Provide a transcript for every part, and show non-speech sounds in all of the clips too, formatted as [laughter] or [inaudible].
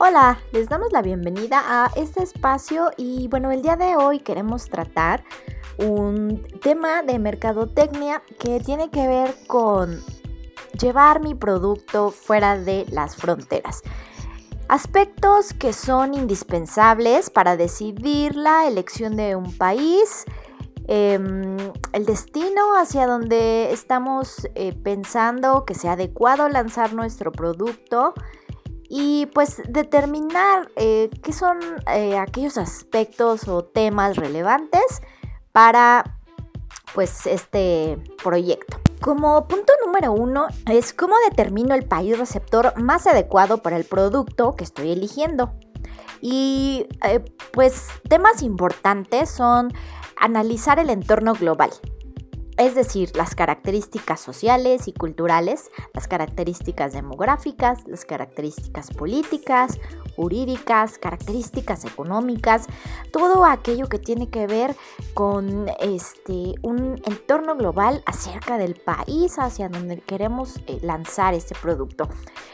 Hola, les damos la bienvenida a este espacio y bueno, el día de hoy queremos tratar un tema de mercadotecnia que tiene que ver con llevar mi producto fuera de las fronteras. Aspectos que son indispensables para decidir la elección de un país, em, el destino hacia donde estamos eh, pensando que sea adecuado lanzar nuestro producto y pues determinar eh, qué son eh, aquellos aspectos o temas relevantes para pues este proyecto. Como punto número uno es cómo determino el país receptor más adecuado para el producto que estoy eligiendo. Y eh, pues temas importantes son analizar el entorno global, es decir, las características sociales y culturales, las características demográficas, las características políticas, jurídicas, características económicas, todo aquello que tiene que ver con este un entorno global acerca del país hacia donde queremos eh, lanzar este producto.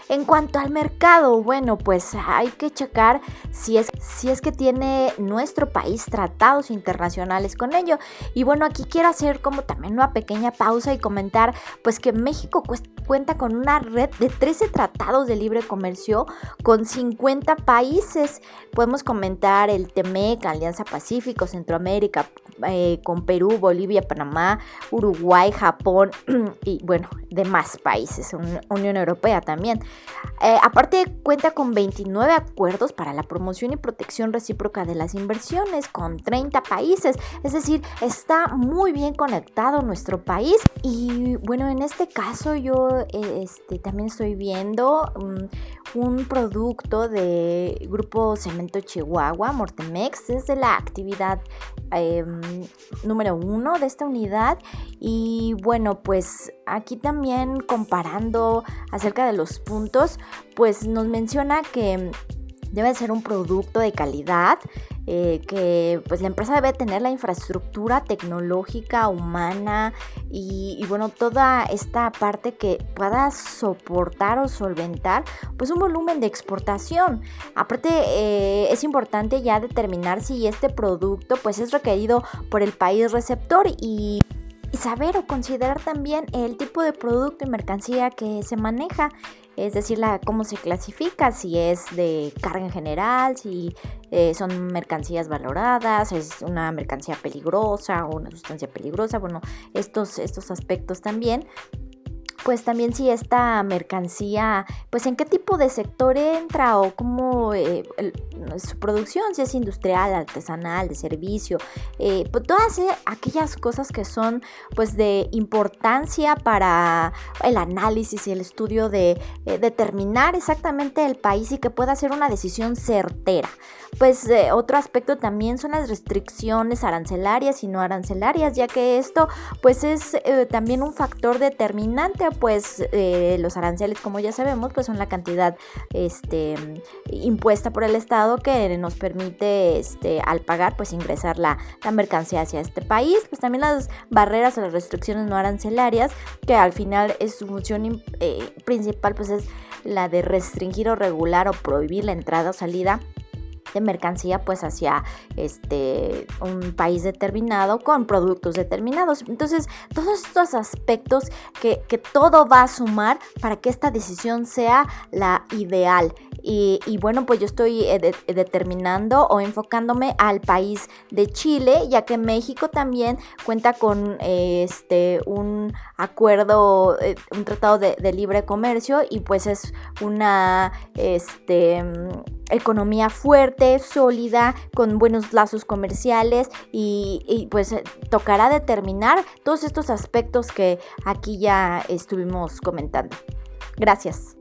En cuanto al mercado, bueno, pues hay que checar si es, si es que tiene nuestro país tratados internacionales con ello. Y bueno, aquí quiero hacer como también una pequeña pausa y comentar pues que México cuenta con una red de 13 tratados de libre comercio con 50 países. Podemos comentar el TEMEC, Alianza Pacífico, Centroamérica, eh, con Perú, Bolivia, Panamá, Uruguay, Japón [clears throat] y bueno, demás países, Unión Europea también. Eh, aparte cuenta con 29 acuerdos para la promoción y protección recíproca de las inversiones con 30 países, es decir, está muy bien conectado nuestro país y bueno, en este caso yo eh, este, también estoy viendo mm, un producto de Grupo Cemento Chihuahua, Mortemex, es de la actividad em, número uno de esta unidad. Y bueno, pues aquí también comparando acerca de los puntos, pues nos menciona que debe ser un producto de calidad, eh, que pues la empresa debe tener la infraestructura tecnológica, humana y, bueno, toda esta parte que pueda soportar o solventar pues un volumen de exportación. Aparte eh, es importante ya determinar si este producto pues es requerido por el país receptor y y saber o considerar también el tipo de producto y mercancía que se maneja, es decir, la, cómo se clasifica, si es de carga en general, si eh, son mercancías valoradas, es una mercancía peligrosa o una sustancia peligrosa, bueno, estos, estos aspectos también pues también si esta mercancía, pues en qué tipo de sector entra o cómo eh, su producción, si es industrial, artesanal, de servicio, eh, pues todas e, aquellas cosas que son pues de importancia para el análisis y el estudio de eh, determinar exactamente el país y que pueda hacer una decisión certera. Pues otro aspecto también son las restricciones arancelarias y no arancelarias, ya que esto pues es también un factor determinante pues eh, los aranceles, como ya sabemos, pues son la cantidad este, impuesta por el Estado que nos permite este, al pagar, pues ingresar la, mercancía hacia este país. Pues también las barreras o las restricciones no arancelarias, que al final es su función eh, principal, pues es la de restringir o regular o prohibir la entrada o salida de mercancía pues hacia este un país determinado con productos determinados. Entonces todos estos aspectos que, todo va a sumar para que esta decisión sea la ideal y, bueno pues yo estoy eh, determinando o enfocándome al país de Chile ya que México también cuenta con este un acuerdo eh, un tratado de, libre comercio y pues es una este economía fuerte, sólida, con buenos lazos comerciales y, pues eh, tocará determinar todos estos aspectos que aquí ya estuvimos comentando. Gracias.